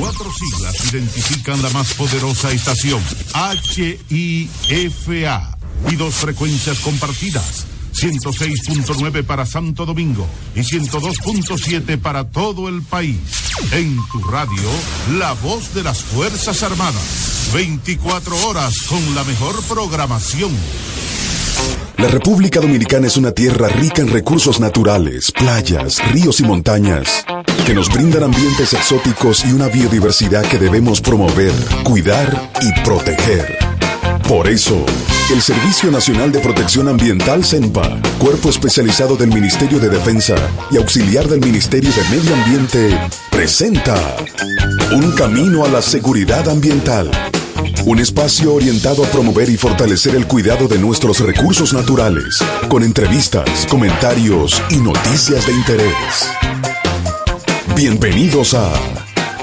Cuatro siglas identifican la más poderosa estación, HIFA, y dos frecuencias compartidas, 106.9 para Santo Domingo y 102.7 para todo el país. En tu radio, la voz de las Fuerzas Armadas, 24 horas con la mejor programación. La República Dominicana es una tierra rica en recursos naturales, playas, ríos y montañas, que nos brindan ambientes exóticos y una biodiversidad que debemos promover, cuidar y proteger. Por eso, el Servicio Nacional de Protección Ambiental CENPA, cuerpo especializado del Ministerio de Defensa y auxiliar del Ministerio de Medio Ambiente, presenta Un Camino a la Seguridad Ambiental un espacio orientado a promover y fortalecer el cuidado de nuestros recursos naturales, con entrevistas, comentarios y noticias de interés. Bienvenidos a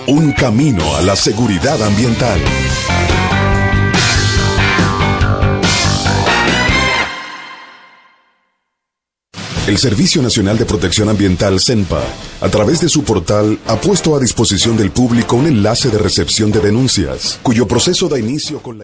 Un Camino a la Seguridad Ambiental. El Servicio Nacional de Protección Ambiental CENPA, a través de su portal, ha puesto a disposición del público un enlace de recepción de denuncias, cuyo proceso da inicio con la...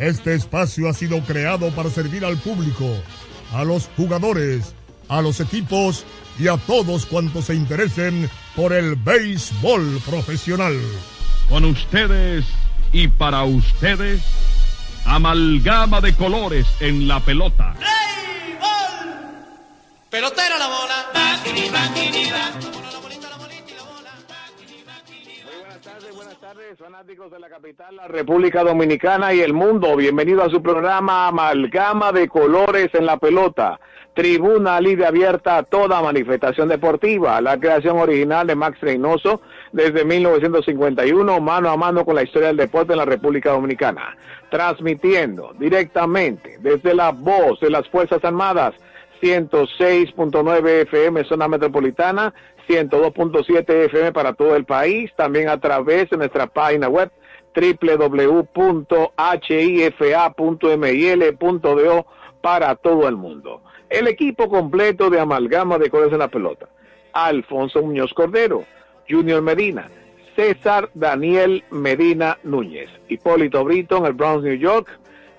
Este espacio ha sido creado para servir al público, a los jugadores, a los equipos y a todos cuantos se interesen por el béisbol profesional. Con ustedes y para ustedes, amalgama de colores en la pelota. Pelotera la bola. Fanáticos de la capital, la República Dominicana y el mundo. Bienvenido a su programa Amalgama de Colores en la Pelota. Tribuna libre abierta a toda manifestación deportiva. La creación original de Max Reynoso desde 1951, mano a mano con la historia del deporte en la República Dominicana. Transmitiendo directamente desde la voz de las Fuerzas Armadas. 106.9 FM zona metropolitana, 102.7 FM para todo el país, también a través de nuestra página web www.hifa.mil.do para todo el mundo. El equipo completo de amalgama de colores en la pelota. Alfonso Muñoz Cordero, Junior Medina, César Daniel Medina Núñez, Hipólito Brito en el Bronx, New York,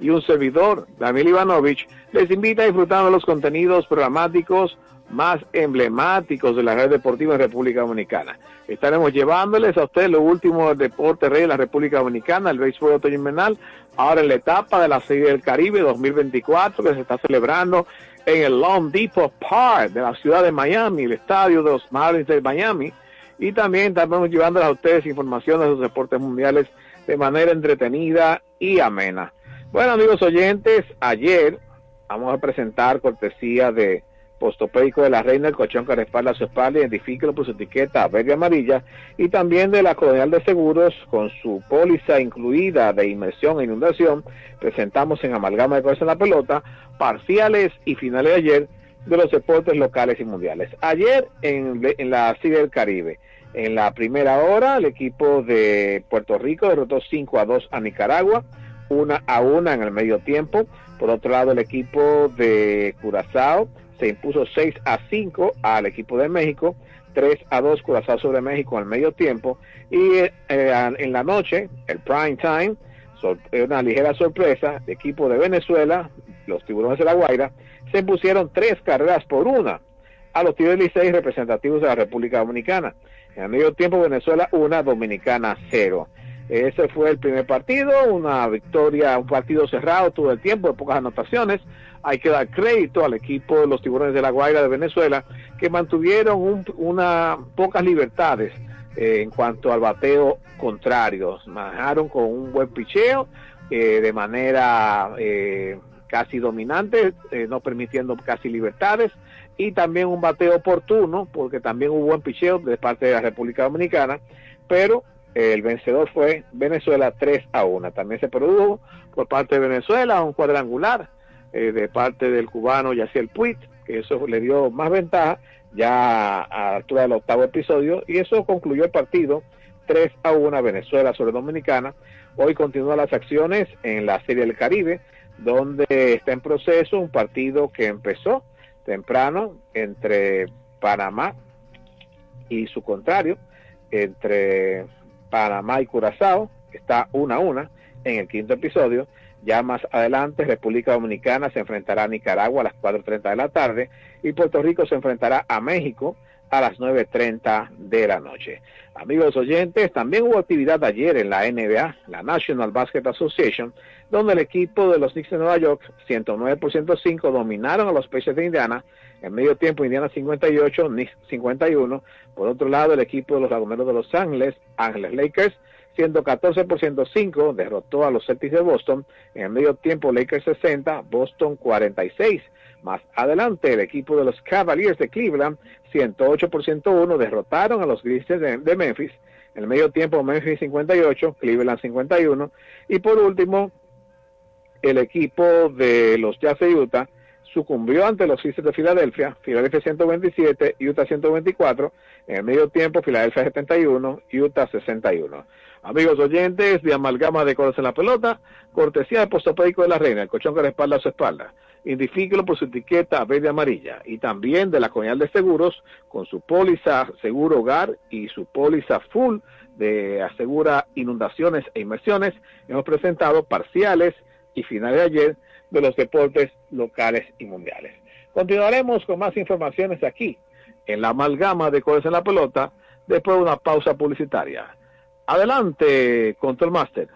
y un servidor, Daniel Ivanovich, les invita a disfrutar de los contenidos programáticos más emblemáticos de la red deportiva en República Dominicana. Estaremos llevándoles a ustedes lo último del deporte rey de la República Dominicana, el béisbol otoño invernal, ahora en la etapa de la Serie del Caribe 2024 que se está celebrando en el Long Depot Park de la ciudad de Miami, el estadio de los Marlins de Miami. Y también estamos llevándoles a ustedes información de los deportes mundiales de manera entretenida y amena. Bueno, amigos oyentes, ayer vamos a presentar cortesía de postopédico de la reina, el colchón que respalda su espalda, identifíquelo por su etiqueta verde amarilla, y también de la Colonial de Seguros, con su póliza incluida de inmersión e inundación, presentamos en Amalgama de Cosas en la Pelota, parciales y finales de ayer de los deportes locales y mundiales. Ayer en, en la Serie del Caribe, en la primera hora, el equipo de Puerto Rico derrotó 5 a 2 a Nicaragua, una a una en el medio tiempo. Por otro lado, el equipo de Curazao se impuso 6 a 5 al equipo de México, 3 a 2 Curazao sobre México al medio tiempo. Y eh, en la noche, el prime time, una ligera sorpresa, el equipo de Venezuela, los tiburones de la Guaira, se impusieron tres carreras por una a los Tigres Licey representativos de la República Dominicana. En el medio tiempo, Venezuela una, Dominicana cero. Ese fue el primer partido, una victoria, un partido cerrado todo el tiempo, de pocas anotaciones. Hay que dar crédito al equipo de los Tiburones de la Guaira de Venezuela, que mantuvieron un, una pocas libertades eh, en cuanto al bateo contrario. Manejaron con un buen picheo, eh, de manera eh, casi dominante, eh, no permitiendo casi libertades, y también un bateo oportuno, porque también hubo buen picheo de parte de la República Dominicana, pero el vencedor fue Venezuela 3 a 1. También se produjo por parte de Venezuela un cuadrangular eh, de parte del cubano Yaciel Puit, que eso le dio más ventaja ya a altura del octavo episodio, y eso concluyó el partido 3 a 1 Venezuela sobre Dominicana. Hoy continúan las acciones en la Serie del Caribe, donde está en proceso un partido que empezó temprano entre Panamá y su contrario, entre Panamá y Curazao, está una a una en el quinto episodio. Ya más adelante, República Dominicana se enfrentará a Nicaragua a las 4.30 de la tarde y Puerto Rico se enfrentará a México a las 9.30 de la noche. Amigos oyentes, también hubo actividad ayer en la NBA, la National Basketball Association, donde el equipo de los Knicks de Nueva York, 109 por 105, dominaron a los Pacers de Indiana. En medio tiempo, Indiana 58, Knicks 51. Por otro lado, el equipo de los Laguneros de Los Ángeles, Ángeles Lakers, 114 por 105, derrotó a los Celtics de Boston. En el medio tiempo, Lakers 60, Boston 46. Más adelante, el equipo de los Cavaliers de Cleveland, 108 por 101, derrotaron a los Grizzlies de, de Memphis. En el medio tiempo, Memphis 58, Cleveland 51. Y por último, el equipo de los Jazz de Utah sucumbió ante los Sixers de Filadelfia, Filadelfia 127, Utah 124, en el medio tiempo Filadelfia 71, Utah 61. Amigos oyentes de Amalgama de Coros en la Pelota, cortesía de Postopédico de la Reina, el colchón que respalda a su espalda. Identifíquelo por su etiqueta verde amarilla y también de la Coñal de Seguros con su póliza Seguro Hogar y su póliza Full de Asegura Inundaciones e Inmersiones. Hemos presentado parciales y finales de ayer de los deportes locales y mundiales. Continuaremos con más informaciones aquí en la amalgama de Coros en la Pelota después de una pausa publicitaria. Adelante, Control Master.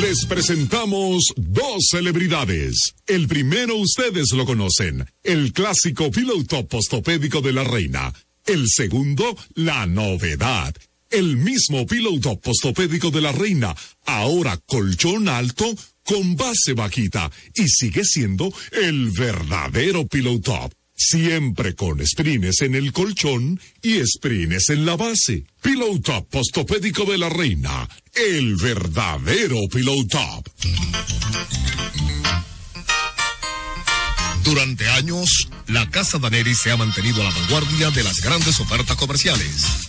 Les presentamos dos celebridades. El primero ustedes lo conocen, el clásico piloto postopédico de la reina. El segundo, la novedad, el mismo piloto postopédico de la reina, ahora colchón alto con base bajita y sigue siendo el verdadero piloto Siempre con sprines en el colchón y sprines en la base. Pillow Top Postopédico de la Reina. El verdadero Pillow Top. Durante años, la Casa Daneri se ha mantenido a la vanguardia de las grandes ofertas comerciales.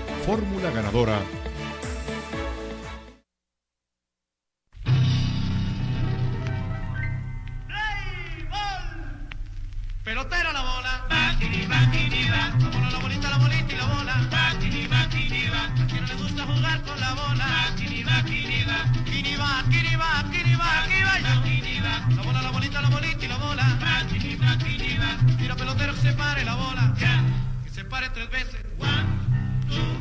Fórmula ganadora. Pelotera la bola. Va, kiri, va, kiri, va. La bola, la bolita, la bolita y la bola. Va, kiri, va, kiri, va. A quien no le gusta jugar con la bola. Va, kiri, va, va. Kiri, va, va, aquí va. Kiri, va. La bola, la bolita, la bolita y la bola. Va, kiri, va, kiri, va. Tira pelotero que se pare la bola. Que se pare tres veces. One, two,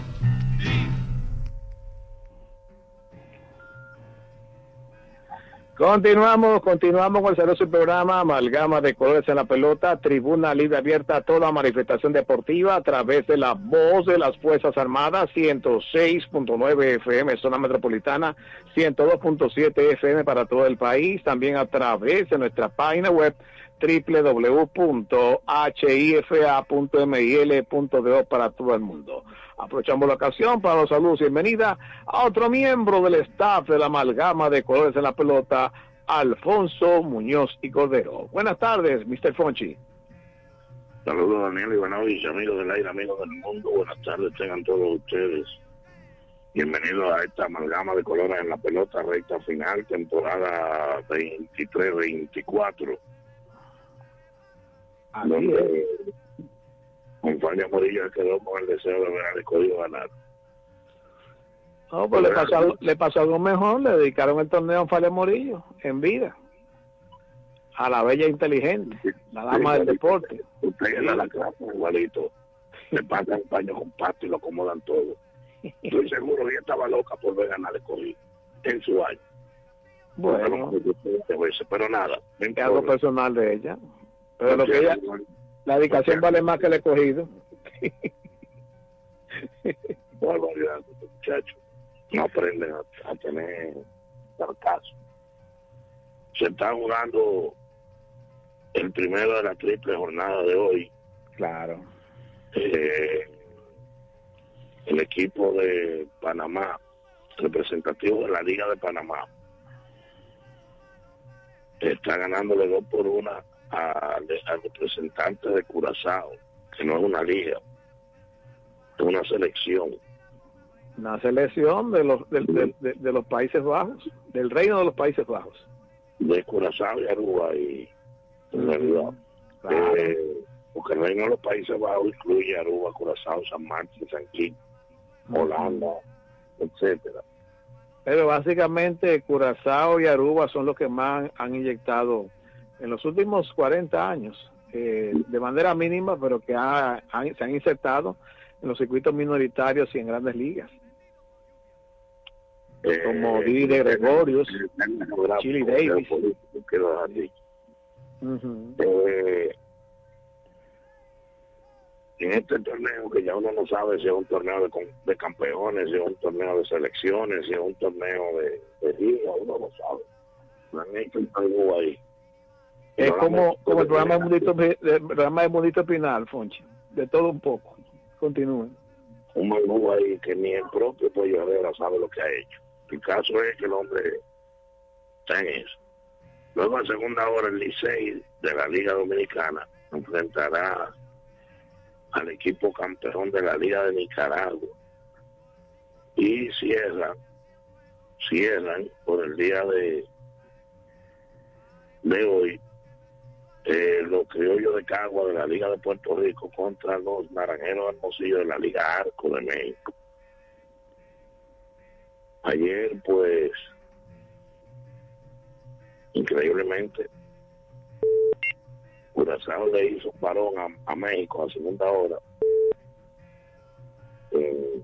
Continuamos, continuamos con el celoso programa Amalgama de Colores en la Pelota, Tribuna Libre Abierta a toda manifestación deportiva a través de la voz de las Fuerzas Armadas, 106.9 FM, zona metropolitana, 102.7 FM para todo el país, también a través de nuestra página web www.hifa.mil.do para todo el mundo. Aprovechamos la ocasión para los saludos y bienvenida a otro miembro del staff de la amalgama de colores en la pelota, Alfonso Muñoz y Cordero. Buenas tardes, Mr. Fonchi. Saludos Daniel noches, amigos del aire, amigos del mundo. Buenas tardes, tengan todos ustedes. Bienvenidos a esta amalgama de colores en la pelota, recta final, temporada 23-24. Donde con Fania Morillo quedó con el deseo de ver al escogido ganar. No, pues le pasó, algo- le pasó algo mejor, le dedicaron el torneo a Faria Morillo en vida. A la bella inteligente, la dama del deporte. Usted da la clase igualito. Le pasan un paño con pasto y lo acomodan todo. Estoy seguro que ella estaba loca por ver ganar el escogido en su año. Bueno, Pero nada, no es algo personal de ella. Pero lo que ella, la dedicación vale más que el escogido. barbaridad, muchachos. No aprenden a, a tener sarcasmo. Se está jugando el primero de la triple jornada de hoy. Claro. Eh, el equipo de Panamá, representativo de la Liga de Panamá, está ganándole dos por una al, al representante de Curazao, que no es una liga, es una selección. Una selección de los, de, de los Países Bajos, del reino de los Países Bajos. de Curazao y Aruba y en realidad eh, porque el reino de los Países Bajos incluye Aruba, Curazao, San Martín, San Kitts, Holanda, etcétera. Pero básicamente Curazao y Aruba son los que más han inyectado en los últimos 40 años, eh, de manera mínima, pero que ha- se han insertado en los circuitos minoritarios y en grandes ligas. Como Didi de Gregorius, Chili Davis. Dicho. Ujú. Eh, en este torneo que ya uno no sabe si es un torneo de, campeones, si es un torneo de selecciones, si es un torneo de, de liga, uno no sabe. No han hecho algo ahí. Es como, como el programa de. Mundito, el programa de Mundito Pinal, Fonchi. De todo un poco. Continúen. un mangú ahí que ni el propio Pollo Herrera sabe lo que ha hecho. El caso es que el hombre está en eso. Luego en segunda hora el Licey de la Liga Dominicana enfrentará al equipo campeón de la Liga de Nicaragua y cierran, cierran por el día de, de hoy eh, los criollos de Cagua de la Liga de Puerto Rico contra los naranjeros hermosillos de la Liga Arco de México. Ayer, pues, increíblemente, Curazao le hizo un varón a, México a segunda hora. Eh,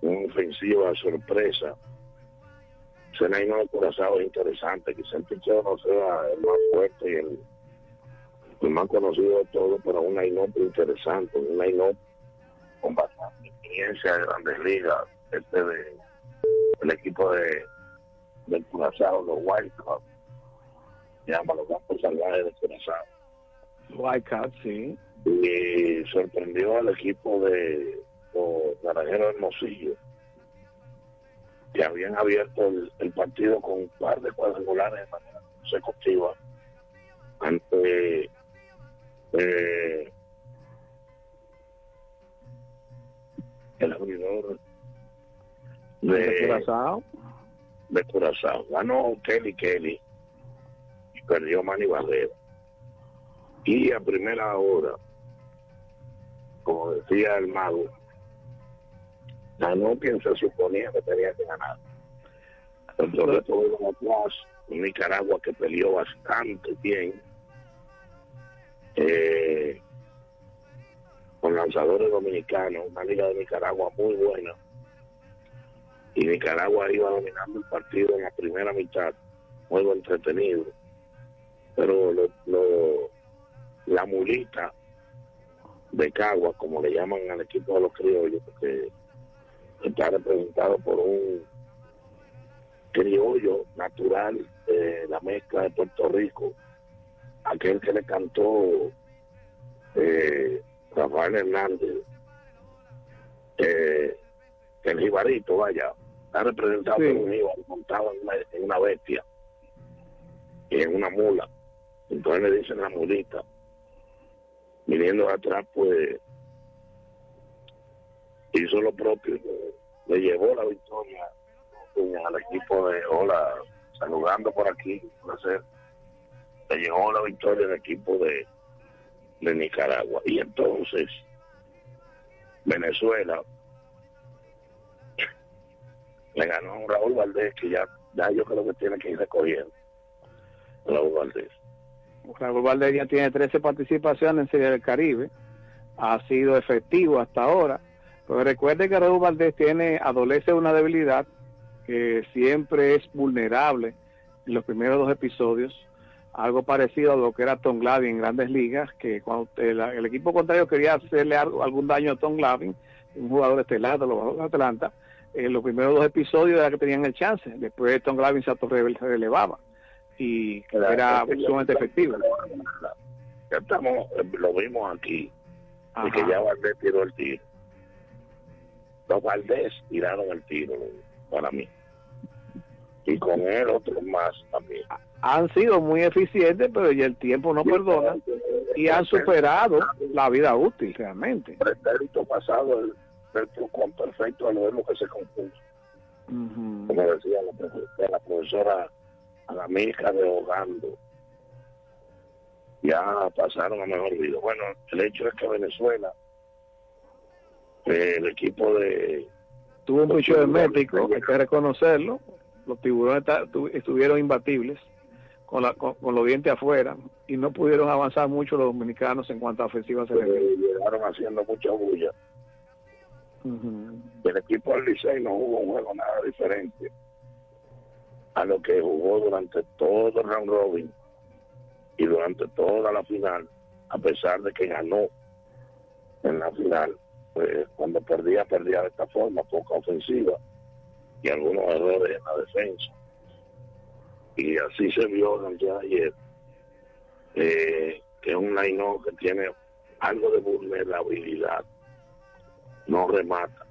una ofensiva sorpresa. Ese Naino de Curazao es interesante. Quizá el picheo no sea el más fuerte y el, el más conocido de todos, pero un Naino interesante. Un Naino con bastante experiencia de grandes ligas. Este de el equipo de del Curazao, los. Se llama los Campos Salvajes de Curazao. Wildcat, sí. y sorprendió al equipo de los Naranjeros Hermosillo que habían abierto el, el partido con un par de cuadrangulares de manera consecutiva ante eh, el abridor De de, Curazao. de Curazao. Ganó Kelly Kelly y perdió Manny Barrera. Y a primera hora, como decía el mago, ganó quien se suponía que tenía que ganar. El Toreto iba atrás, Nicaragua que peleó bastante bien, eh, con lanzadores dominicanos, una liga de Nicaragua muy buena. Y Nicaragua iba dominando el partido en la primera mitad, juego entretenido. Pero la mulita de Cagua, como le llaman al equipo de los criollos, porque está representado por un criollo natural de la mezcla de Puerto Rico, aquel que le cantó eh, Rafael Hernández, eh, el jibarito, vaya, está representado Sí. por un jíbaro montado en una, en una bestia y en una mula. Entonces le dicen la mulita. Viniendo atrás, pues hizo lo propio, le llevó la victoria al equipo de Hola, saludando por aquí, un placer. Le llevó la victoria al equipo de, de Nicaragua. Y entonces, Venezuela le ganó a Raúl Valdés que ya, ya yo creo que tiene que ir recogiendo. Raúl Valdés. Raúl Valdés ya tiene 13 participaciones en Serie del Caribe. Ha sido efectivo hasta ahora. Pero recuerde que Raúl Valdés tiene, adolece una debilidad que siempre es vulnerable en los primeros dos episodios. Algo parecido a lo que era Tom Glavine en grandes ligas, que cuando el, el equipo contrario quería hacerle algo- algún daño a Tom Glavine, un jugador estelar de los de Atlanta, en los primeros dos episodios era que tenían el chance. Después Tom Glavine se relevaba y era sumamente efectivo. Ya estamos, eh, lo vimos aquí, y que ya Valdés tiró el tiro. Los Valdés tiraron el tiro para mí. Y con él otros más también. han sido muy eficientes, pero ya el tiempo no perdona y han superado la vida útil realmente. pretérito pasado el, el con perfecto a lo mismo que se compuso. Como decía la, profe- la profesora de Ogando. Ya pasaron a mejor vida. Bueno, el hecho es que Venezuela, el equipo de Tuvo un picho hermético, hay que reconocerlo. Los tiburones estuvieron imbatibles con, la, con, con los dientes afuera y no pudieron avanzar mucho los dominicanos en cuanto a ofensiva se refiere. llegaron haciendo mucha bulla. El equipo del Licey no jugó un juego nada diferente a lo que jugó durante todo el round robin y durante toda la final, a pesar de que ganó en la final. Pues, cuando perdía, perdía de esta forma, poca ofensiva y algunos errores en la defensa. Y así se vio en el día de ayer, eh, que un line que tiene algo de vulnerabilidad, no remata.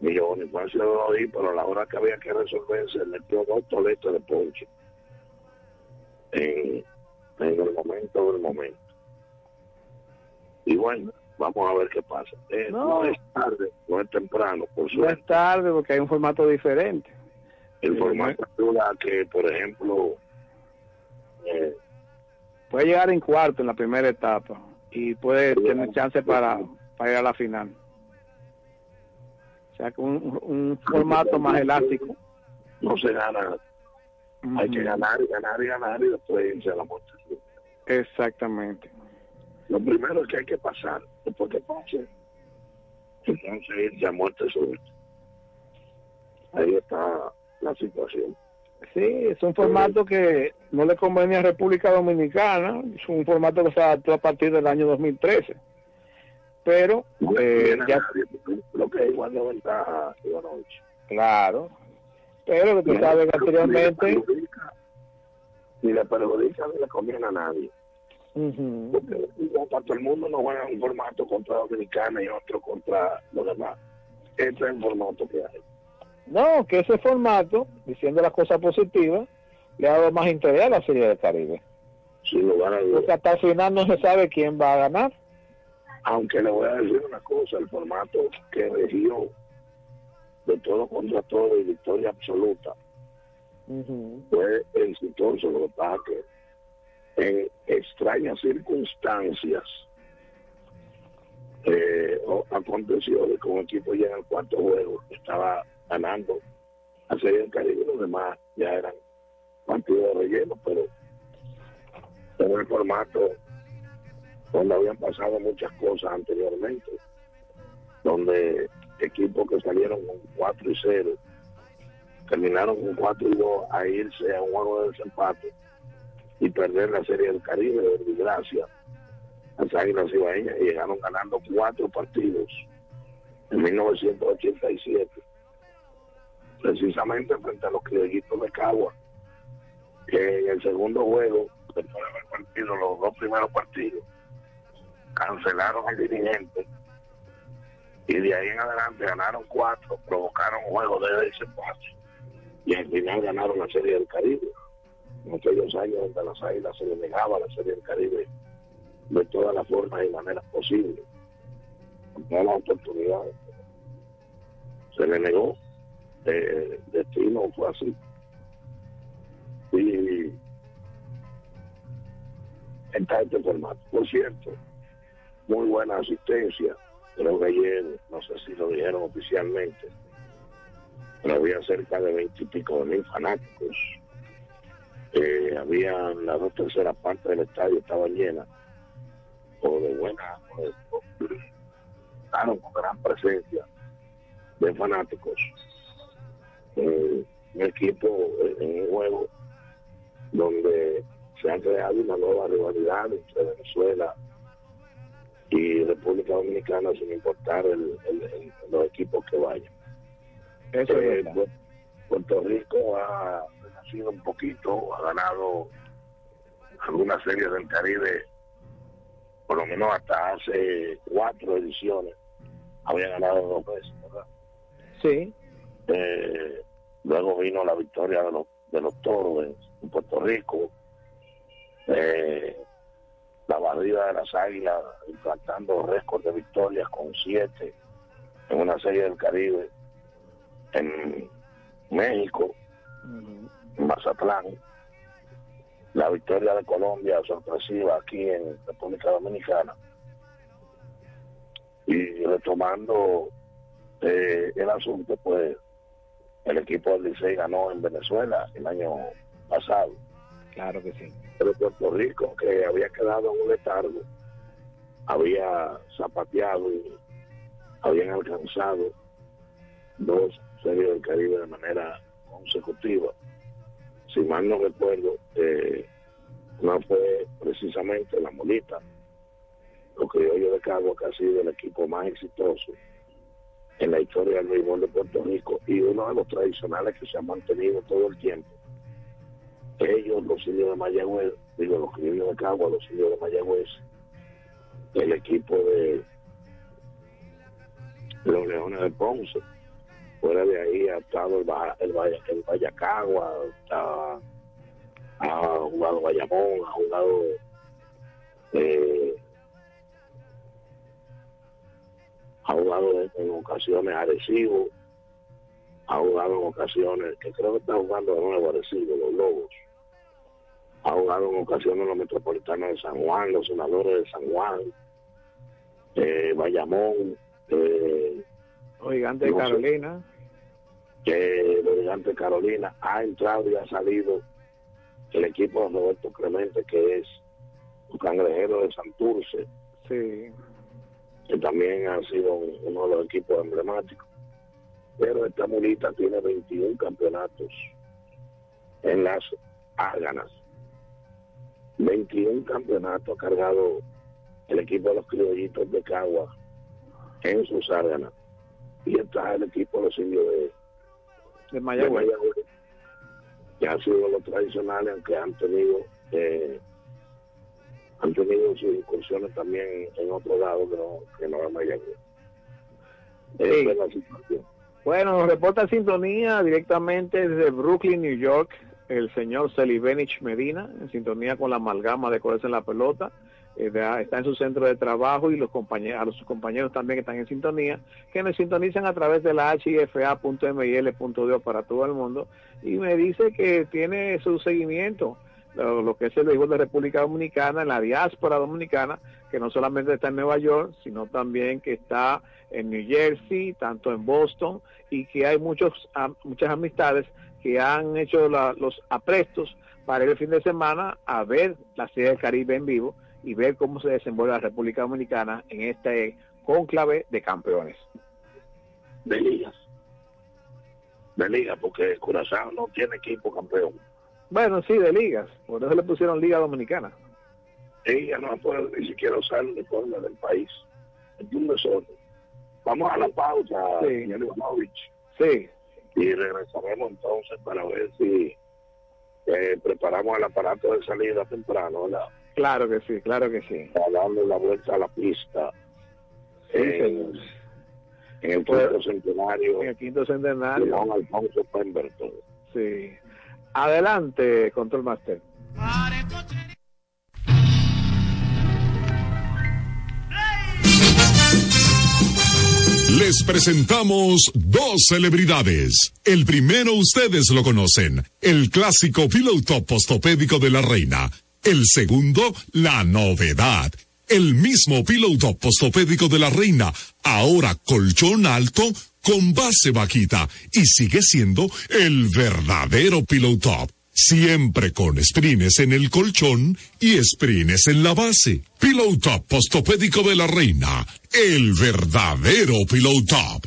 Ni yo ni Bonifacio lo pero a la hora que había que resolverse, metió dos toletas de ponche en, en el momento del momento. Y bueno, vamos a ver qué pasa. Eh, no. No. es tarde, no es temprano, por No suerte. es tarde porque hay un formato diferente. El formato ayuda a que, por ejemplo, eh, Puede llegar en cuarto en la primera etapa y puede tener chance para, para ir a la final. O sea que un, un formato más elástico. no se gana. Hay que ganar y ganar y ganar y después irse a la muerte. Exactamente. Lo primero es que hay que pasar. Después que pase, entonces irse a muerte súbita. Ahí está la situación. Sí, es un formato que no le convenía a República Dominicana. Es un formato que se adaptó a partir del año 2013. Pero eh, ya, Lo que es igual de ventaja, Ivanovich. claro. Pero que tú sabes que anteriormente. Ni le perjudica ni le conviene a nadie. Porque igual para todo el mundo no juega un formato contra Dominicana y otro contra los demás. Es el formato que hay. No, que ese formato, diciendo las cosas positivas, le ha dado más interés a la Serie del Caribe. Sin lugar a dudas. Porque hasta el final no se sabe quién va a ganar. Aunque le voy a decir una cosa, el formato que regió de todo contra todo y victoria absoluta fue exitoso, lo que en extrañas circunstancias eh, aconteció que un equipo ya en el cuarto juego estaba ganando a Serie del Caribe los demás ya eran partidos de relleno, pero en el formato donde habían pasado muchas cosas anteriormente, donde equipos que salieron con 4 y 0 terminaron con 4 y 2 a irse a un juego de desempate y perder la Serie del Caribe de desgracia las Águilas Ibaeñas llegaron ganando cuatro partidos en 1987 precisamente frente a los criollitos de Cagua que en el segundo juego después de partido los dos primeros partidos cancelaron al dirigente y de ahí en adelante ganaron cuatro, provocaron un juego de desempate y al final ganaron la Serie del Caribe. En aquellos años donde las águilas se le negaba la Serie del Caribe de todas las formas y maneras posibles, con todas las oportunidades. Se le negó, el destino fue así. Y está este formato. Por cierto, muy buena asistencia. Creo que ayer, no sé si lo dijeron oficialmente, pero había cerca de veintipico mil fanáticos. Eh, había la dos terceras partes del estadio estaba llena, o de buena, o de, o- claro, con gran presencia de fanáticos. Eh, un equipo eh, en un juego donde se ha creado una nueva rivalidad entre Venezuela y República Dominicana sin importar el, el- el- los equipos que vayan. Eso Eh, es. Pu- Puerto Rico ha renacido un poquito, ha ganado algunas series del Caribe, por lo menos hasta hace cuatro ediciones, había ganado dos veces, ¿verdad? Sí. Eh, luego vino la victoria de los, de los toros en, Puerto Rico, eh, la barrida de las águilas, implantando récord de victorias con siete en una serie del Caribe en México, Mazatlán, la victoria de Colombia sorpresiva aquí en República Dominicana y retomando eh, el asunto, pues el equipo del Licey ganó en Venezuela el año pasado. Claro que sí. Pero Puerto Rico, que había quedado en un letargo, había zapateado y habían alcanzado dos series del Caribe de manera consecutiva. Si mal no recuerdo, eh, una fue precisamente la Molita los criollos de Cagua, que ha sido el equipo más exitoso en la historia del béisbol de Puerto Rico y uno de los tradicionales que se ha mantenido todo el tiempo. Ellos, los indios de Mayagüez, digo, los criollos de Cagua, los indios de Mayagüez, el equipo de los Leones de Ponce. Fuera de ahí ha estado el, el, el Vallacagua, está- ha jugado Bayamón, ha jugado eh, ha jugado en, en ocasiones Arecibo, ha jugado en ocasiones, que creo que está jugando de nuevo Arecibo, los Lobos, ha jugado en ocasiones los Metropolitanos de San Juan, los Senadores de San Juan, eh, Bayamón, eh, gigantes de. Carolina. Que de Carolina ha entrado y ha salido el equipo de Roberto Clemente, que es un cangrejero de Santurce, Sí. que también ha sido un- uno de los equipos emblemáticos. Pero esta mulita tiene 21 campeonatos en las árganas. 21 campeonatos ha cargado el equipo de los criollitos de Cagua en sus árganas. Y está el equipo de los indios de, De Mayagüez. Que han sido los tradicionales, aunque han tenido eh, han tenido sus incursiones también en otro lado que no, que no es Mayagüez. Esa es la situación. Bueno, nos reporta sintonía directamente desde Brooklyn, New York, el señor Celibenich Medina, en sintonía con la amalgama de colores en la pelota. Eh, está en su centro de trabajo y los compañeros, a los compañeros también que están en sintonía, que me sintonizan a través de la hifa.mil.do para todo el mundo. Y me dice que tiene su seguimiento, lo, que es el béisbol de República Dominicana, en la diáspora dominicana, que no solamente está en Nueva York, sino también que está en New Jersey, tanto en Boston, y que hay muchos muchas amistades que han hecho la- los aprestos para el fin de semana a ver la Serie del Caribe en vivo y ver cómo se desenvuelve la República Dominicana en este cónclave de campeones. de ligas. De ligas, porque Curazao no tiene equipo campeón. Bueno, sí, de ligas, por eso le pusieron Liga Dominicana. Ella no puede ni siquiera usar el uniforme del país. Es un desorden. Vamos a la pausa, Sí. señor Ivanovich. Sí, Y regresaremos entonces para ver si eh, preparamos el aparato de salida temprano, ¿verdad? Claro que sí, claro que sí. Para darle la vuelta a la pista. Sí, en, señor. en el Pues, quinto centenario En el quinto de centenario. Juan Alfonso Pemberton. Sí. Adelante, Control Master. Les presentamos dos celebridades. El primero ustedes lo conocen, el clásico Pillow Top postopédico de la reina. El segundo, la novedad. El mismo Pillow Top postopédico de la reina, ahora colchón alto con base vaquita y sigue siendo el verdadero Pillow Top. Siempre con sprines en el colchón y sprines en la base. Pillow Top postopédico de la reina. El verdadero Pillow Top.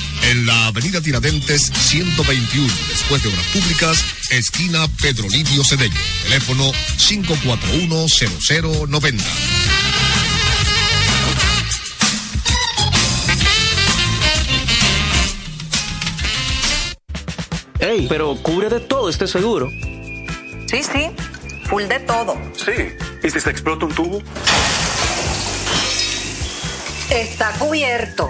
en la avenida Tiradentes 121, después de Obras Públicas, esquina Pedro Livio Cedeño. Teléfono 541-0090. Ey, pero cubre de todo este seguro. Sí, sí, full de todo. Sí. ¿Y si se explota un tubo? Está cubierto.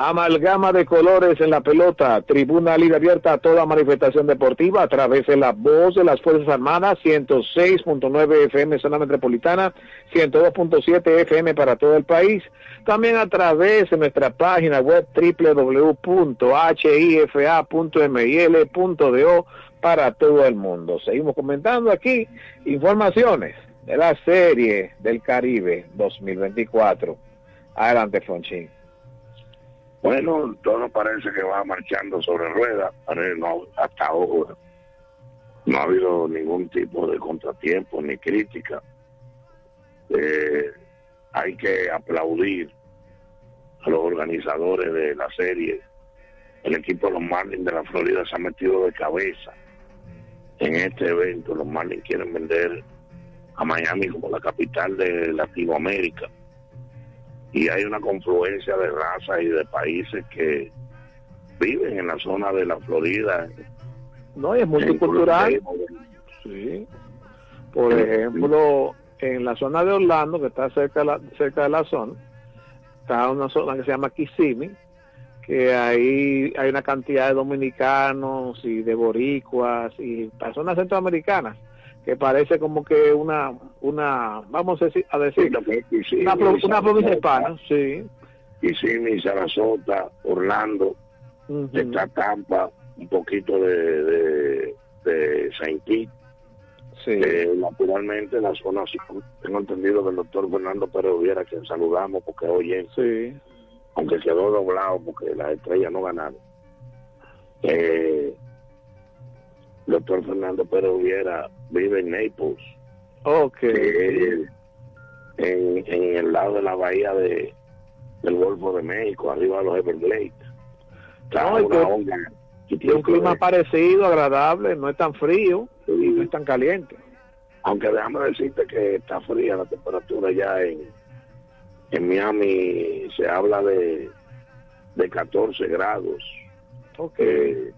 Amalgama de colores en la pelota, tribuna libre abierta a toda manifestación deportiva a través de la voz de las Fuerzas Armadas, 106.9 FM zona metropolitana, 102.7 FM para todo el país. También a través de nuestra página web www.hifa.mil.do para todo el mundo. Seguimos comentando aquí informaciones de la serie del Caribe 2024. Adelante, Fonchín. Bueno, todo parece que va marchando sobre ruedas. No, hasta ahora no ha habido ningún tipo de contratiempo ni crítica. Eh, hay que aplaudir a los organizadores de la serie. El equipo de los Marlins de la Florida se ha metido de cabeza en este evento. Los Marlins quieren vender a Miami como la capital de Latinoamérica y hay una confluencia de razas y de países que viven en la zona de la Florida. No, y es multicultural. Sí. Por ejemplo, en la zona de Orlando, que está cerca de la, cerca de la zona, está una zona que se llama Kissimmee, que ahí hay una cantidad de dominicanos y de boricuas y personas centroamericanas que parece como que una, una vamos a decir, a decir una, pro- una provincia hispana, sí. Kissimmee, Sarasota, Orlando, está Tampa, un poquito de, de, de Saint Kitts. Eh, naturalmente la zona, sí, tengo entendido que el doctor Fernando Pérez hubiera quien saludamos porque oye, aunque quedó doblado porque las estrellas no ganaron. Eh, el doctor Fernando Pérez hubiera vive en Naples. Ok. en, en el lado de la bahía de, del Golfo de México, arriba de los Everglades. Está No, y una que- onda Tiene un clima parecido, agradable, no es tan frío y no es tan caliente. Aunque déjame decirte que está fría la temperatura ya en, en Miami, se habla de, de 14 grados. Eh,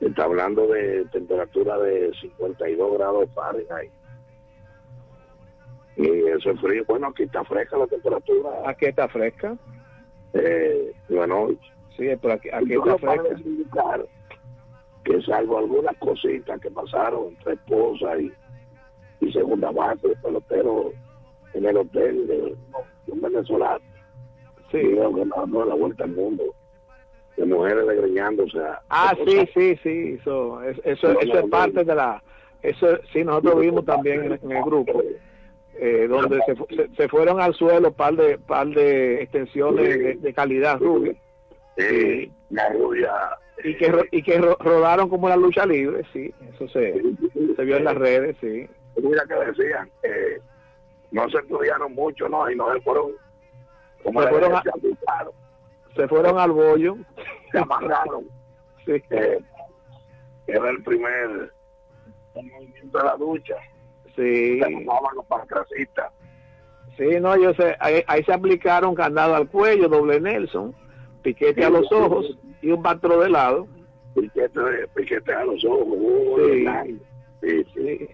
está hablando de temperatura de 52 grados Fahrenheit. Y eso es frío. Bueno, aquí está fresca la temperatura. Aquí está fresca. Eh, bueno, Sí, pero aquí, aquí está fresca. indicar que salvo algunas cositas que pasaron entre esposa y, y segunda base de pelotero en el hotel de, de un venezolano. Sí. Creo que no, no la vuelta al mundo. De mujeres desgreñándose. Ah, sí, sí, sí, eso, es- eso, eso no, es parte de la, eso, sí, nosotros vimos también en, en el grupo, eh, donde se, se, se fueron al suelo par de, par de extensiones de, de calidad rubia. Sí, la rubia. Y que, ro- y que ro- rodaron como la lucha libre, sí, eso se, se vio en las redes, sí. Mira que decían, eh, no se estudiaron mucho, ¿no? Y no se fueron, como Se fueron a- Se fueron al bollo. Se amarraron. Sí. Eh, era el primer movimiento de la ducha. Sí. Se los pancracistas Sí, no, yo sé, ahí, ahí se aplicaron candado al cuello, doble Nelson, piquete a los ojos y un batro de lado. Piquete, piquete a los ojos. Sí. Sí, sí.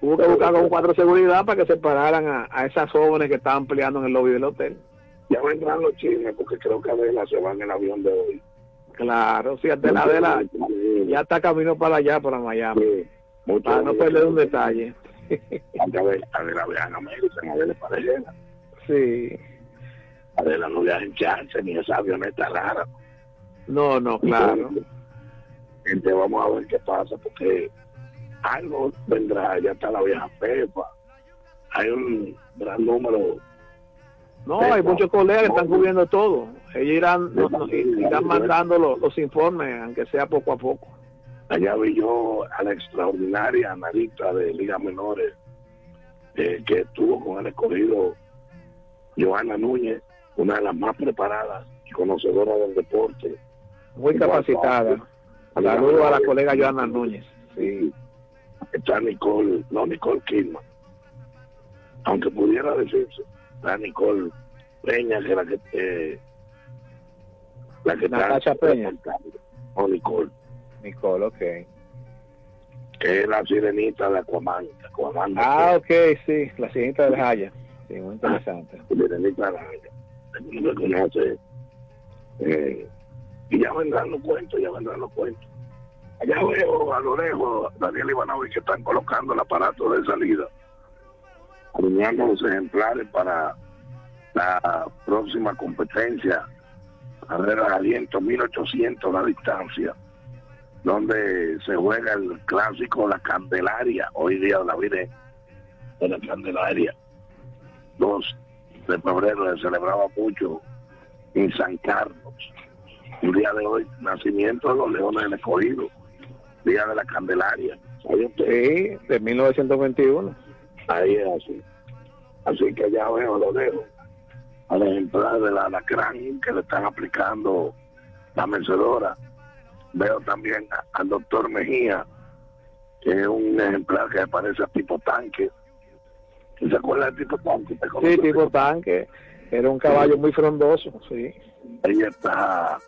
Hubo que buscar con cuatro seguridad para que separaran a, a esas jóvenes que estaban peleando en el lobby del hotel. Ya vendrán los chismes porque creo que Adela se va en el avión de hoy. Claro, sí, Adela, Adela ya está camino para allá, para Miami. Mucho Para no perder un detalle. Adela, viaja en América, Adela es parejera. Sí. Adela no viaja en chance ni esa avioneta rara. No, no, claro. Gente, vamos a ver qué pasa porque algo vendrá, ya está la vieja Pepa. Hay un gran número. No, hay muchos colegas que están cubriendo todo. Ellos irán, no- no- irán mandando los, los informes, aunque sea poco a poco. Allá vi yo a la extraordinaria analista de ligas menores eh, que estuvo con el escogido Joana Núñez, una de las más preparadas y conocedoras del deporte. Muy capacitada. Saludos a la colega Joana Núñez. Sí. Está Nicole, no Nicole Kidman. Aunque pudiera decirse, está Nicole Peña, que es la que, eh, la que está- Natacha Peña. No, Nicole, Nicole, ok. que es la sirenita de Aquaman. Aquaman Ah, ok, sí, la siguiente del Jaya. Sí, muy interesante. Sirenita Araya. El mundo me conoce. Eh, y ya vendrán los cuentos, ya vendrán los cuentos. Allá veo a lo lejos Daniel Ivanovich que están colocando el aparato de salida, alineando los ejemplares para la próxima competencia, carrera de aliento 1800 la distancia, donde se juega el clásico La Candelaria, hoy día la Virgen de la Candelaria. 2 de febrero se celebraba mucho en San Carlos. El día de hoy, nacimiento de los leones del escogido, día de la Candelaria. Sí, de 1921. Ahí es así. Así que ya veo, lo dejo. Al ejemplar de la alacrán que le están aplicando la mecedora. Veo también al doctor Mejía, que es un ejemplar que parece a tipo tanque. ¿Se acuerda del tipo tanque? ¿Te Sí, tipo tanque. Era un caballo muy frondoso, sí. Ahí está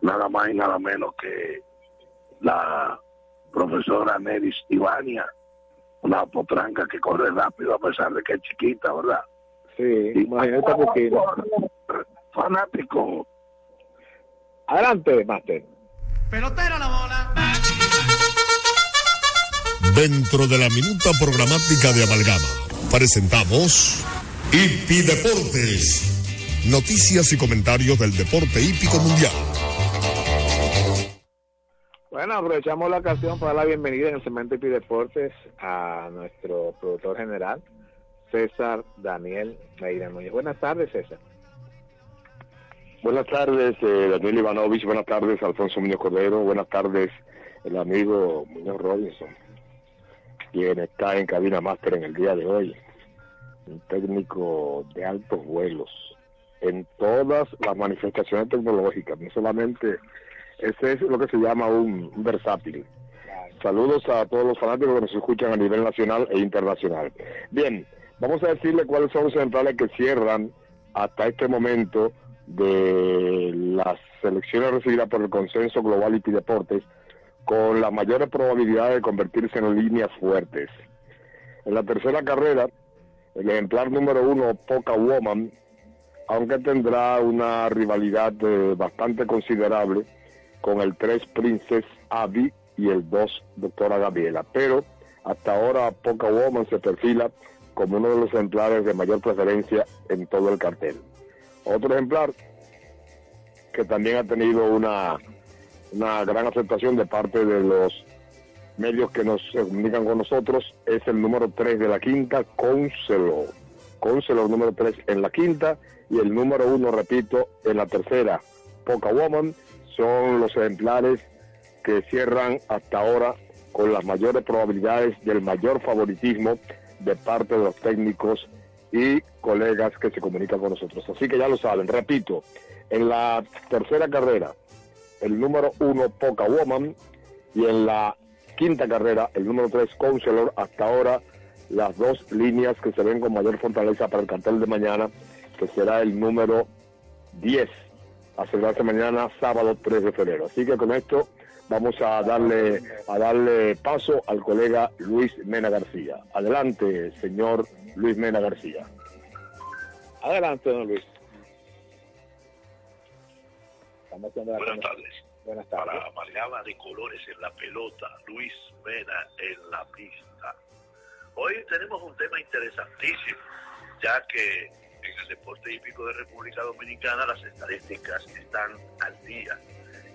nada más y nada menos que la profesora Neris Ivania, una potranca que corre rápido a pesar de que es chiquita, ¿verdad? Sí, imagínate poquito. Fanático. Adelante, Master. Pelotera la bola. Dentro de la minuta programática de Amalgama, presentamos Hipi Deportes. Noticias y comentarios del deporte hípico mundial. Bueno, aprovechamos la ocasión para dar la bienvenida en el Cemento y Deportes a nuestro productor general, César Daniel Meira Núñez. Buenas tardes, César. Buenas tardes, eh, Daniel Ivanovich. Buenas tardes, Alfonso Muñoz Cordero. Buenas tardes, el amigo Muñoz Robinson, quien está en cabina máster en el día de hoy. Un técnico de altos vuelos en todas las manifestaciones tecnológicas, no solamente. Ese es lo que se llama un, versátil. Saludos a todos los fanáticos que nos escuchan a nivel nacional e internacional. Bien, vamos a decirle cuáles son los ejemplares que cierran hasta este momento de las selecciones recibidas por el Consenso Global y Deportes con las mayores probabilidades de convertirse en líneas fuertes. En la tercera carrera, el ejemplar número uno, Poca Woman, aunque tendrá una rivalidad eh, bastante considerable con el 3 Princess Abby y el 2 Doctora Gabriela. Pero hasta ahora Poca Woman se perfila como uno de los ejemplares de mayor preferencia en todo el cartel. Otro ejemplar que también ha tenido una, una gran aceptación de parte de los medios que nos comunican con nosotros es el número 3 de la quinta, Counselor. Counselor número 3 en la quinta y el número 1, repito, en la tercera, Poca Woman, son los ejemplares que cierran hasta ahora con las mayores probabilidades del mayor favoritismo de parte de los técnicos y colegas que se comunican con nosotros. Así que ya lo saben, repito, en la tercera carrera, el número uno, Poca Woman, y en la quinta carrera, el número tres, Counselor, hasta ahora las dos líneas que se ven con mayor fortaleza para el cartel de mañana, que será el número 10, a celebrarse mañana, sábado 3 de febrero. Así que con esto vamos a darle, a darle paso al colega Luis Mena García. Adelante, señor Luis Mena García. Adelante, don Luis. Buenas tardes. Buenas tardes. Para amalgama de colores en la pelota, Luis Mena en la pista. Hoy tenemos un tema interesantísimo, ya que en el deporte hípico de República Dominicana las estadísticas están al día.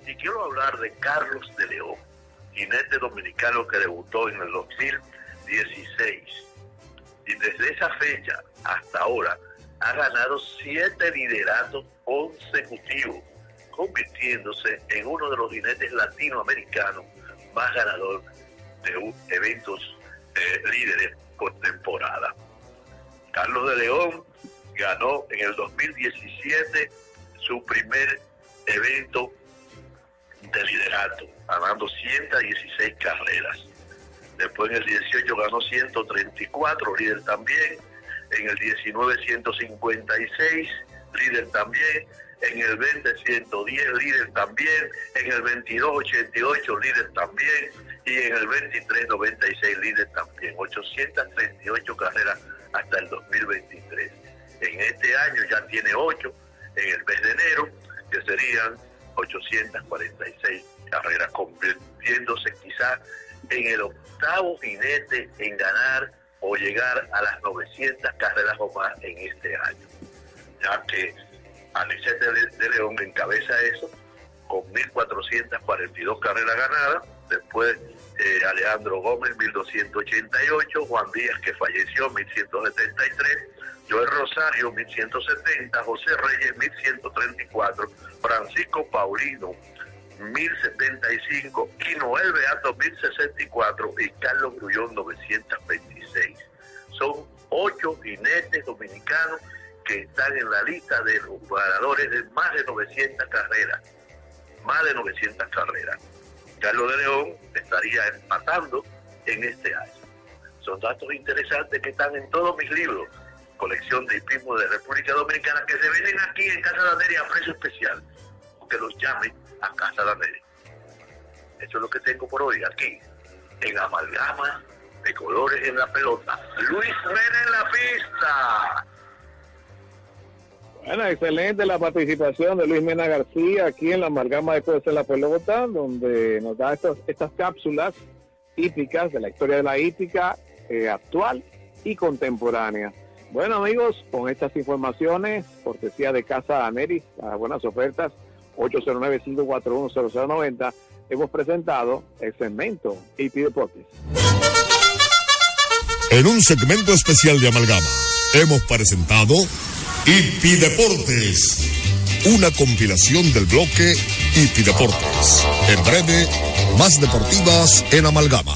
Y quiero hablar de Carlos de León, jinete dominicano que debutó en el 2016. Y desde esa fecha hasta ahora ha ganado siete lideratos consecutivos convirtiéndose en uno de los jinetes latinoamericanos más ganador de eventos eh, líderes por temporada. Carlos de León ganó en el 2017 su primer evento de liderato, ganando 116 carreras. Después en el 18 ganó 134, líder también. En el 19 156, líder también en el 20 110 líder también, en el 22 88 líder también y en el 23 96 líder también, 838 carreras hasta el 2023. En este año ya tiene 8 en el mes de enero, que serían 846 carreras, convirtiéndose quizás en el octavo jinete en ganar o llegar a las 900 carreras o más en este año, ya que Anicete de, de León encabeza eso con 1.442 carreras ganadas. Después eh, Alejandro Gómez, 1.288. Juan Díaz, que falleció, 1.173. Joel Rosario, 1.170. José Reyes, 1.134. Francisco Paulino, 1.075. Y Noel Beato, 1.064. Y Carlos Grullón, 926. Son ocho jinetes dominicanos que están en la lista de los ganadores de más de 900 carreras. Más de 900 carreras. Carlos de León estaría empatando en este año. Son datos interesantes que están en todos mis libros. Colección de hipismo de República Dominicana que se venden aquí en Casa Daneri a precio especial. Que los llamen a Casa Daneri. Eso es lo que tengo por hoy aquí. En amalgama de colores en la pelota. Luis Mena en la pista. Bueno, excelente la participación de Luis Mena García aquí en la amalgama de Cosas en la Pelota, donde nos da estos- estas cápsulas hípicas de la historia de la hípica eh, actual y contemporánea. Bueno, amigos, con estas informaciones, cortesía de Casa Ameris, las buenas ofertas, 809-541-0090, hemos presentado el segmento Hipi Deportes. En un segmento especial de Amalgama, hemos presentado Hipi Deportes, una compilación del bloque Hipi Deportes. En breve, más deportivas en Amalgama.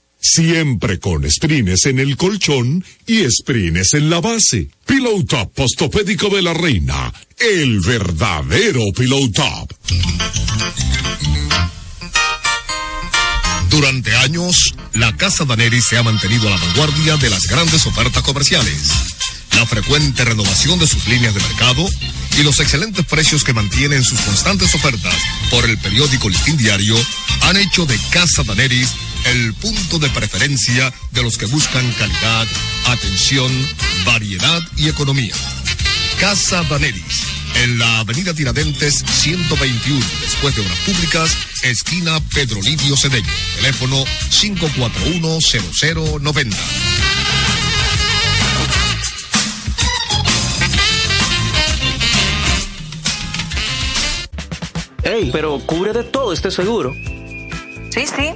Siempre con sprines en el colchón y sprines en la base. Pillow Top postopédico de la reina. El verdadero Pillow Top. Durante años, la Casa Daneri se ha mantenido a la vanguardia de las grandes ofertas comerciales. La frecuente renovación de sus líneas de mercado y los excelentes precios que mantienen sus constantes ofertas por el periódico Listín Diario han hecho de Casa Daneris el punto de preferencia de los que buscan calidad, atención, variedad y economía. Casa Daneris, en la avenida Tiradentes 121, después de Obras Públicas, esquina Pedro Livio Cedeño. Teléfono 541-0090. Ey, pero cubre de todo este seguro. Sí, sí,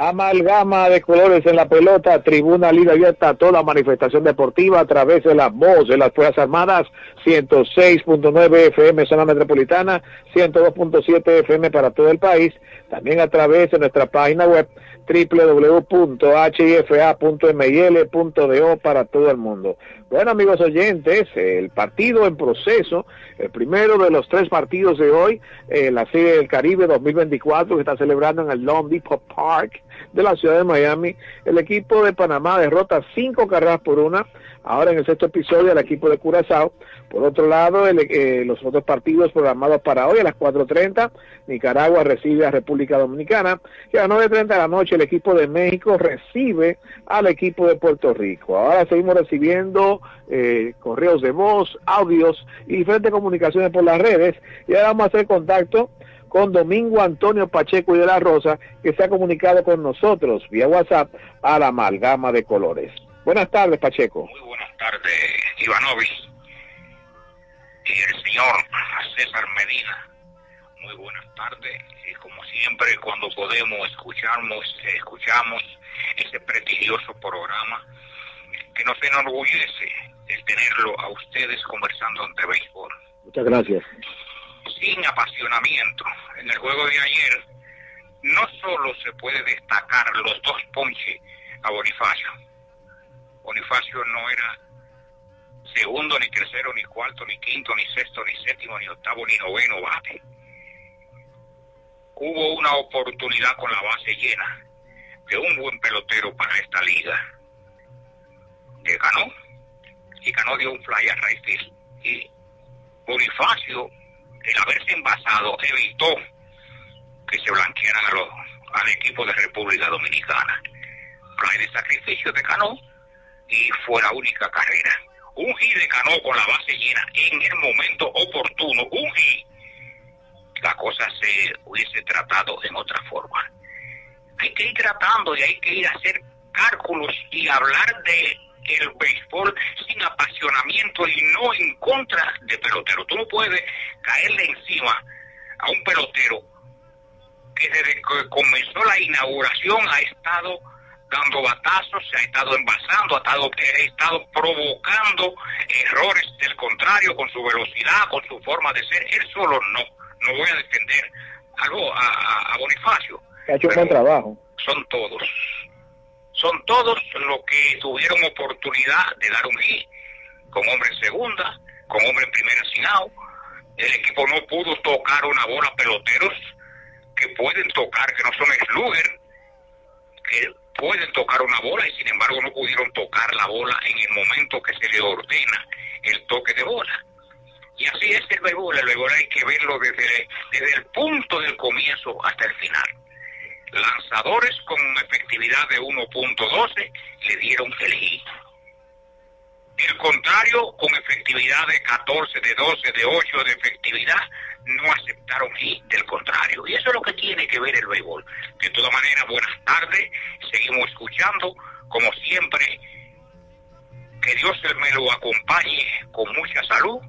Amalgama de colores en la pelota, tribuna libre abierta toda manifestación deportiva a través de la voz de las Fuerzas Armadas, 106.9 FM zona metropolitana, 102.7 FM para todo el país, también a través de nuestra página web www.hifa.mil.do para todo el mundo. Bueno, amigos oyentes, el partido en proceso, el primero de los tres partidos de hoy, la Serie del Caribe 2024 que está celebrando en el Long Depot Park de la ciudad de Miami. El equipo de Panamá derrota cinco carreras por una. Ahora en el sexto episodio el equipo de Curazao. Por otro lado, eh, los otros partidos programados para hoy a las 4.30, Nicaragua recibe a República Dominicana y a las 9.30 de la noche el equipo de México recibe al equipo de Puerto Rico. Ahora seguimos recibiendo eh, correos de voz, audios y diferentes comunicaciones por las redes y ahora vamos a hacer contacto con Domingo Antonio Pacheco y de la Rosa, que se ha comunicado con nosotros vía WhatsApp a la amalgama de colores. Buenas tardes, Pacheco. Muy buenas tardes, Ivanovich y el señor César Medina. Muy buenas tardes. Y como siempre, cuando podemos escuchamos, escuchamos ese prestigioso programa que nos enorgullece el tenerlo a ustedes conversando ante béisbol. Muchas gracias. Sin apasionamiento. En el juego de ayer, no solo se puede destacar los dos ponches a Bonifacio. Bonifacio no era segundo, ni tercero, ni cuarto, ni quinto, ni sexto, ni séptimo, ni octavo, ni noveno bate. Hubo una oportunidad con la base llena de un buen pelotero para esta liga. Que ganó. Y ganó de un fly a right. Y Bonifacio, el haberse envasado, evitó que se blanquearan a los, al equipo de República Dominicana. Fly de sacrificio de Cano y fue la única carrera un hit de Cano con la base llena en el momento oportuno, un hit, la cosa se hubiese tratado en otra forma. Hay que ir tratando y hay que ir a hacer cálculos y hablar de el béisbol sin apasionamiento y no en contra de pelotero. Tú no puedes caerle encima a un pelotero que desde que comenzó la inauguración ha estado dando batazos, se ha estado envasando, ha estado, ha estado provocando errores del contrario con su velocidad, con su forma de ser. Él solo no. No voy a defender algo a, a, a Bonifacio. Ha hecho un buen trabajo. Son todos. Son todos los que tuvieron oportunidad de dar un hit con hombre en segunda, con hombre en primera sin out. El equipo no pudo tocar una bola peloteros que pueden tocar, que no son slugger, que pueden tocar una bola y sin embargo no pudieron tocar la bola en el momento que se le ordena el toque de bola. Y así es el béisbol, el béisbol hay que verlo desde, desde el punto del comienzo hasta el final. Lanzadores con efectividad de 1.12 le dieron el hit. El contrario, con efectividad de 14, de 12, de 8 de efectividad, no aceptaron hit del contrario. Y eso es lo que tiene que ver el béisbol. De todas maneras, buenas tardes. Seguimos escuchando, como siempre. Que Dios me lo acompañe con mucha salud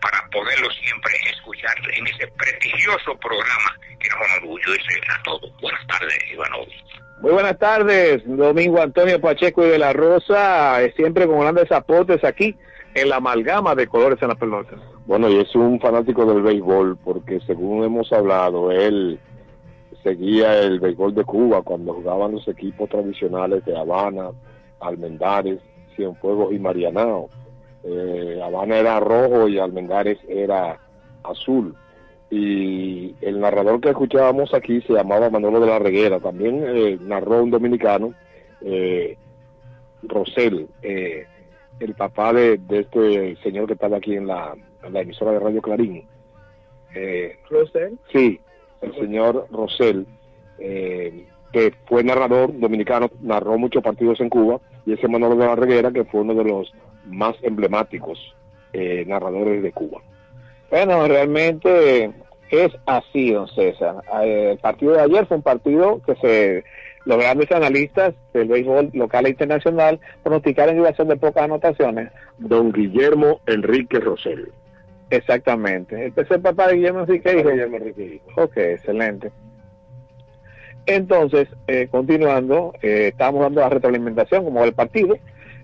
para poderlo siempre escuchar en ese prestigioso programa que nos enorgullece a todos. Buenas tardes, Ivanovich. Muy buenas tardes, Domingo Antonio Pacheco y de la Rosa, eh, siempre con grandes aportes aquí en la amalgama de colores en la pelota. Bueno, y es un fanático del béisbol, porque según hemos hablado, él seguía el béisbol de Cuba cuando jugaban los equipos tradicionales de Habana, Almendares, Cienfuegos y Marianao. Eh, Habana era rojo y Almendares era azul. Y el narrador que escuchábamos aquí se llamaba Manolo de la Reguera, también eh, narró un dominicano, eh, Rosel, eh, el papá de, de este señor que estaba aquí en la, en la emisora de Radio Clarín. Eh, ¿Rosel? Sí, el señor Rosel, eh, que fue narrador dominicano, narró muchos partidos en Cuba, y ese Manolo de la Reguera, que fue uno de los más emblemáticos eh, narradores de Cuba. Bueno, realmente es así, don César. Eh, El partido de ayer fue un partido que se los grandes analistas del béisbol local e internacional pronosticaron que iba a ser de pocas anotaciones. Don Guillermo Enrique Rosel. Exactamente. Es el papá de Guillermo Enrique. hijo. Guillermo Enrique. Ok, excelente. Entonces, eh, continuando, eh, estamos dando la retroalimentación como el partido,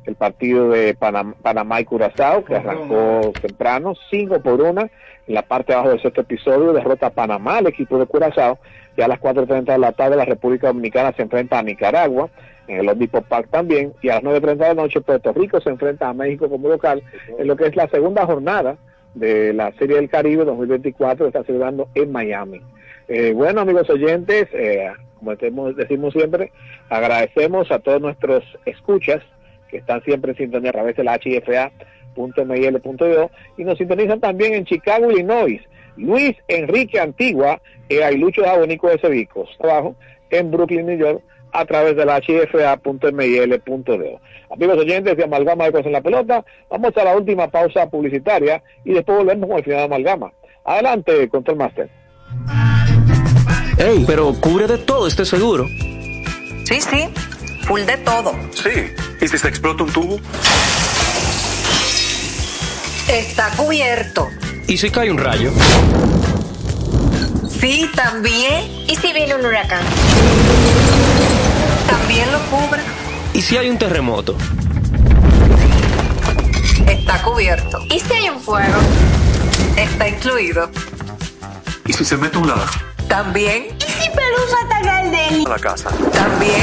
el partido de Panam- Panamá y Curazao, que arrancó temprano, 5 por 1, en la parte de abajo del sexto episodio, derrota a Panamá, el equipo de Curazao, y a las 4.30 de la tarde la República Dominicana se enfrenta a Nicaragua, en el Omnipo Park también, y a las 9.30 de la noche Puerto Rico se enfrenta a México como local, en lo que es la segunda jornada de la Serie del Caribe 2024, que está celebrando en Miami. Eh, bueno, amigos oyentes, eh, como decimos, siempre, agradecemos a todos nuestros escuchas que están siempre en sintonía a través de la hfa.mil.do y nos sintonizan también en Chicago, Illinois. Luis Enrique Antigua e Ailucho Abonico de Cedicos, abajo en Brooklyn, New York, a través de la hfa.mil.do. Amigos oyentes de Amalgama de Cosas en la Pelota, vamos a la última pausa publicitaria y después volvemos con el final de Amalgama. Adelante, Control Master. Ey, pero cubre de todo este seguro. Sí, sí, full de todo. Sí. ¿Y si se explota un tubo? Está cubierto. ¿Y si cae un rayo? Sí, también. ¿Y si viene un huracán? También lo cubre. ¿Y si hay un terremoto? Está cubierto. ¿Y si hay un fuego? Está incluido. ¿Y si se mete un ladrón? También. ¿Y si Pelusa ataca el Deli? A la casa. También.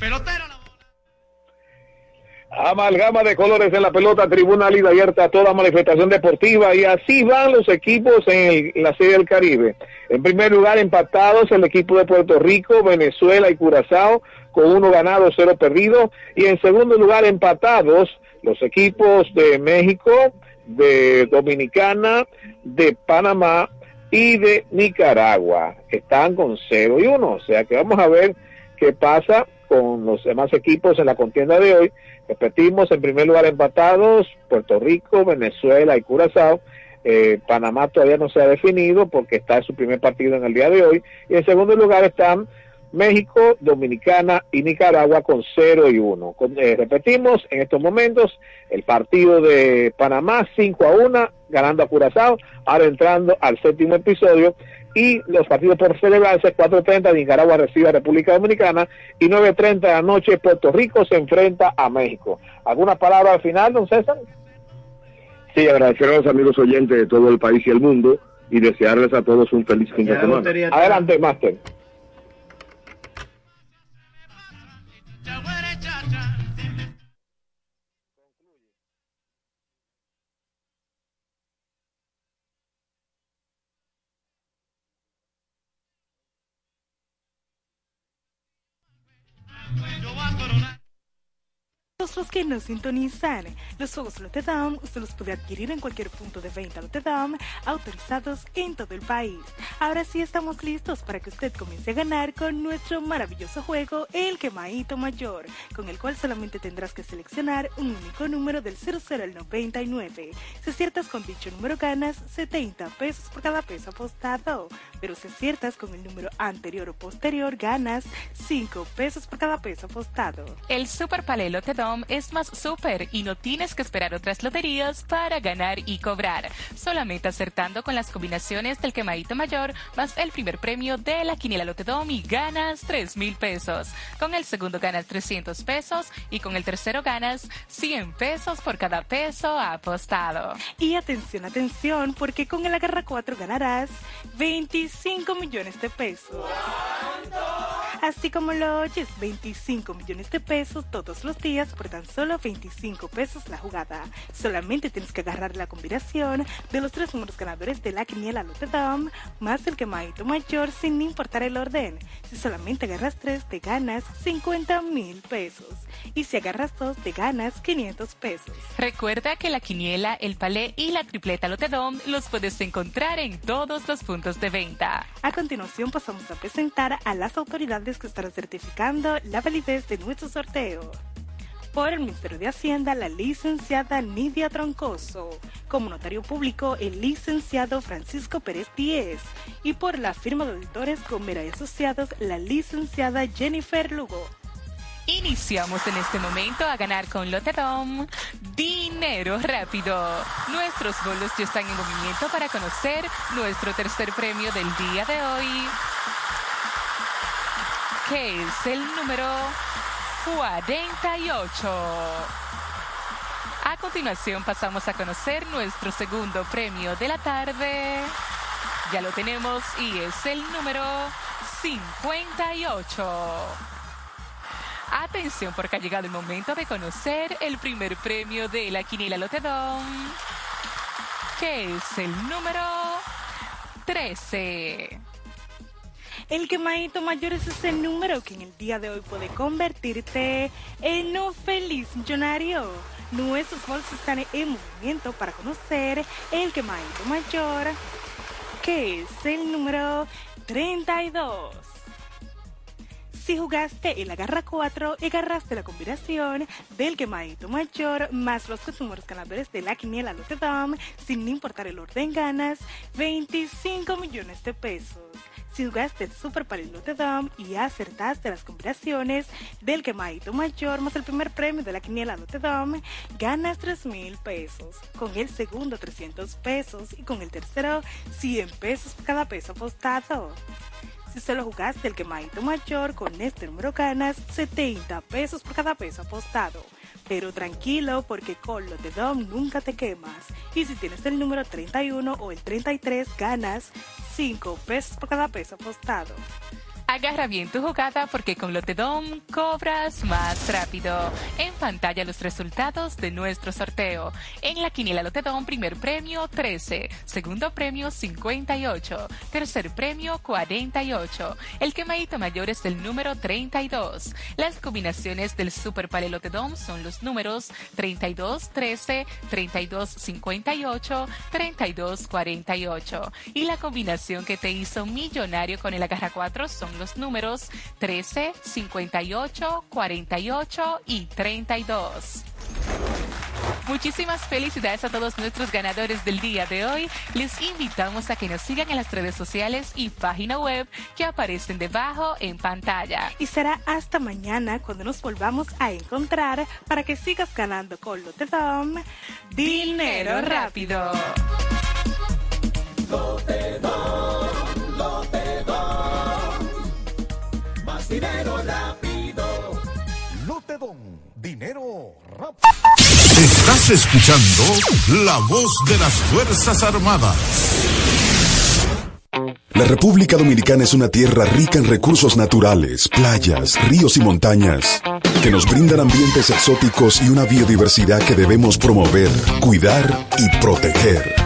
Bola. Amalgama de colores en la pelota, tribuna libre abierta a toda manifestación deportiva y así van los equipos en, la Serie del Caribe. En primer lugar, empatados el equipo de Puerto Rico, Venezuela y Curazao con uno ganado, cero perdido. Y en segundo lugar, empatados los equipos de México, de Dominicana, de Panamá y de Nicaragua. Están con cero y uno. O sea que vamos a ver qué pasa con los demás equipos en la contienda de hoy. Repetimos, en primer lugar empatados, Puerto Rico, Venezuela y Curazao. Eh, Panamá todavía no se ha definido porque está en su primer partido en el día de hoy. Y en segundo lugar están México, Dominicana y Nicaragua con 0 y 1. Con- eh, repetimos, en estos momentos el partido de Panamá 5 a 1, ganando a Curazao, ahora entrando al séptimo episodio. Y los partidos por celebrarse, 4.30 Nicaragua recibe a República Dominicana y 9.30 de la noche Puerto Rico se enfrenta a México. ¿Alguna palabra al final, don César? Sí, agradecer a los amigos oyentes de todo el país y el mundo y desearles a todos un feliz fin de semana. Adelante, Master. Los que nos sintonizan, los juegos Lotte Dome usted los puede adquirir en cualquier punto de venta Lotte Dome autorizados en todo el país. Ahora sí estamos listos para que usted comience a ganar con nuestro maravilloso juego El Quemaito Mayor, con el cual solamente tendrás que seleccionar un único número del 00 al 99. Si aciertas con dicho número ganas 70 pesos por cada peso apostado, pero si aciertas con el número anterior o posterior ganas 5 pesos por cada peso apostado. El Super Palé Lotte Es más super y no tienes que esperar otras loterías para ganar y cobrar. Solamente acertando con las combinaciones del quemadito mayor más el primer premio de la quiniela Lotedom y ganas 3 mil pesos. Con el segundo ganas 300 pesos y con el tercero ganas 100 pesos por cada peso apostado. Y atención, atención, porque con el agarra 4 ganarás 25 millones de pesos. Así como lo oyes, 25 millones de pesos todos los días por tan solo 25 pesos la jugada. Solamente tienes que agarrar la combinación de los tres números ganadores de la quiniela Notre Dame más el quemadito mayor sin importar el orden. Si solamente agarras tres te ganas 50 mil pesos. Y si agarras dos te ganas 500 pesos. Recuerda que la quiniela, el palé y la tripleta Dome los puedes encontrar en todos los puntos de venta. A continuación pasamos a presentar a las autoridades que estarán certificando la validez de nuestro sorteo. Por el Ministerio de Hacienda, la licenciada Nidia Troncoso. Como notario público, el licenciado Francisco Pérez Díez. Y por la firma de auditores Gomera y Asociados, la licenciada Jennifer Lugo. Iniciamos en este momento a ganar con Lotedom dinero rápido. Nuestros bolos ya están en movimiento para conocer nuestro tercer premio del día de hoy, que es el número 48. A continuación pasamos a conocer nuestro segundo premio de la tarde. Ya lo tenemos y es el número 58. Atención porque ha llegado el momento de conocer el primer premio de la Quiniela Lotedón, que es el número 13. El quemadito mayor es ese número que en el día de hoy puede convertirte en un feliz millonario. Nuestros bolsos están en movimiento para conocer el quemadito mayor, que es el número 32. Si jugaste el agarra 4 y agarraste la combinación del quemadito mayor más los números ganadores de la quiniela Dame, sin importar el orden ganas 25 millones de pesos. Si jugaste el Super Palilote Dome y acertaste las combinaciones del quemadito mayor más el primer premio de la quiniela Lotte Dome, ganas 3 mil pesos. Con el segundo 300 pesos y con el tercero 100 pesos por cada peso apostado. Si solo jugaste el quemadito mayor, con este número ganas 70 pesos por cada peso apostado. Pero tranquilo porque con los de Dom nunca te quemas. Y si tienes el número 31 o el 33 ganas 5 pesos por cada peso apostado. Agarra bien tu jugada porque con Lotedom cobras más rápido. En pantalla los resultados de nuestro sorteo. En la quiniela Lotedom, primer premio 13, segundo premio 58, tercer premio 48. El quemadito mayor es el número 32. Las combinaciones del Super Pale Lotedom son los números 32 13, 32 58, 32 48. Y la combinación que te hizo millonario con el agarra 4 son los números 13, 58, 48 y 32. Muchísimas felicidades a todos nuestros ganadores del día de hoy. Les invitamos a que nos sigan en las redes sociales y página web que aparecen debajo en pantalla. Y será hasta mañana cuando nos volvamos a encontrar para que sigas ganando con Lotedom dinero rápido. Lotedom, Lotedom, Dinero rápido. Dinero rápido. Estás escuchando la voz de las Fuerzas Armadas. La República Dominicana es una tierra rica en recursos naturales, playas, ríos y montañas, que nos brindan ambientes exóticos y una biodiversidad que debemos promover, cuidar y proteger.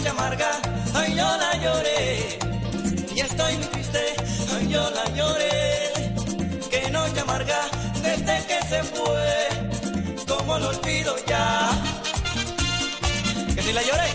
noche amarga, hoy yo la lloré. Y estoy muy triste, hoy yo la lloré. Qué noche amarga, desde que se fue, como lo olvido ya. Que si la lloré.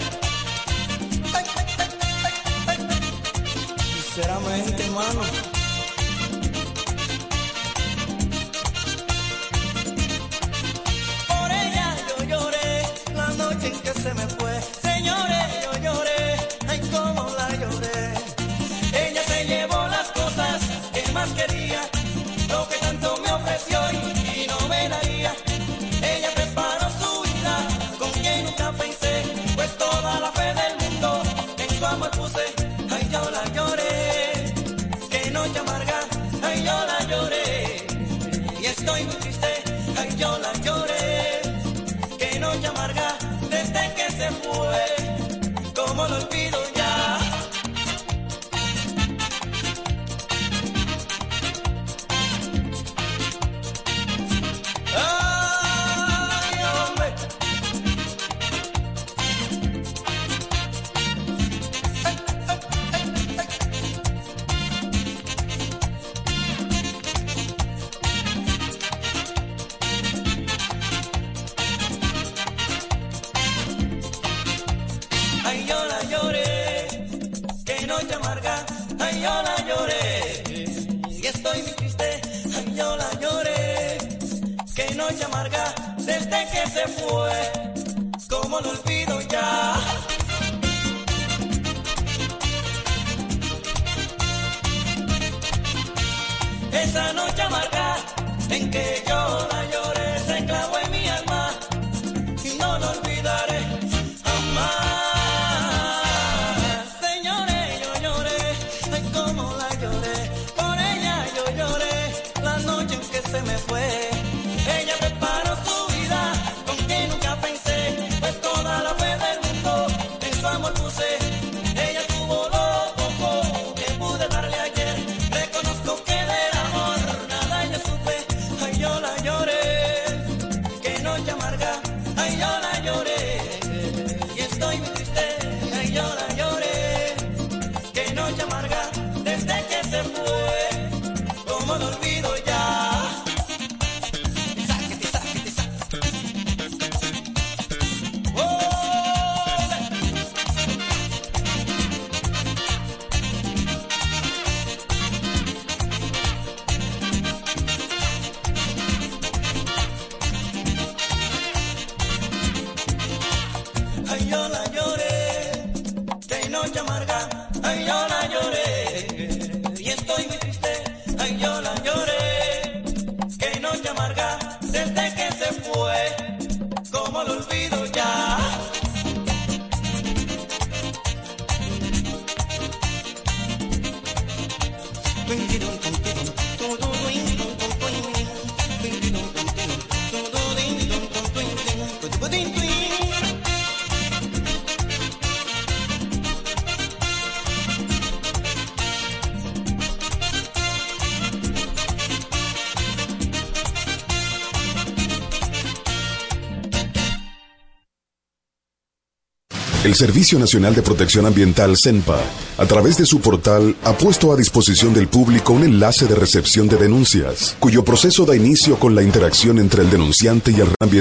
Servicio Nacional de Protección Ambiental, CENPA, a través de su portal, ha puesto a disposición del público un enlace de recepción de denuncias, cuyo proceso da inicio con la interacción entre el denunciante y el ambiental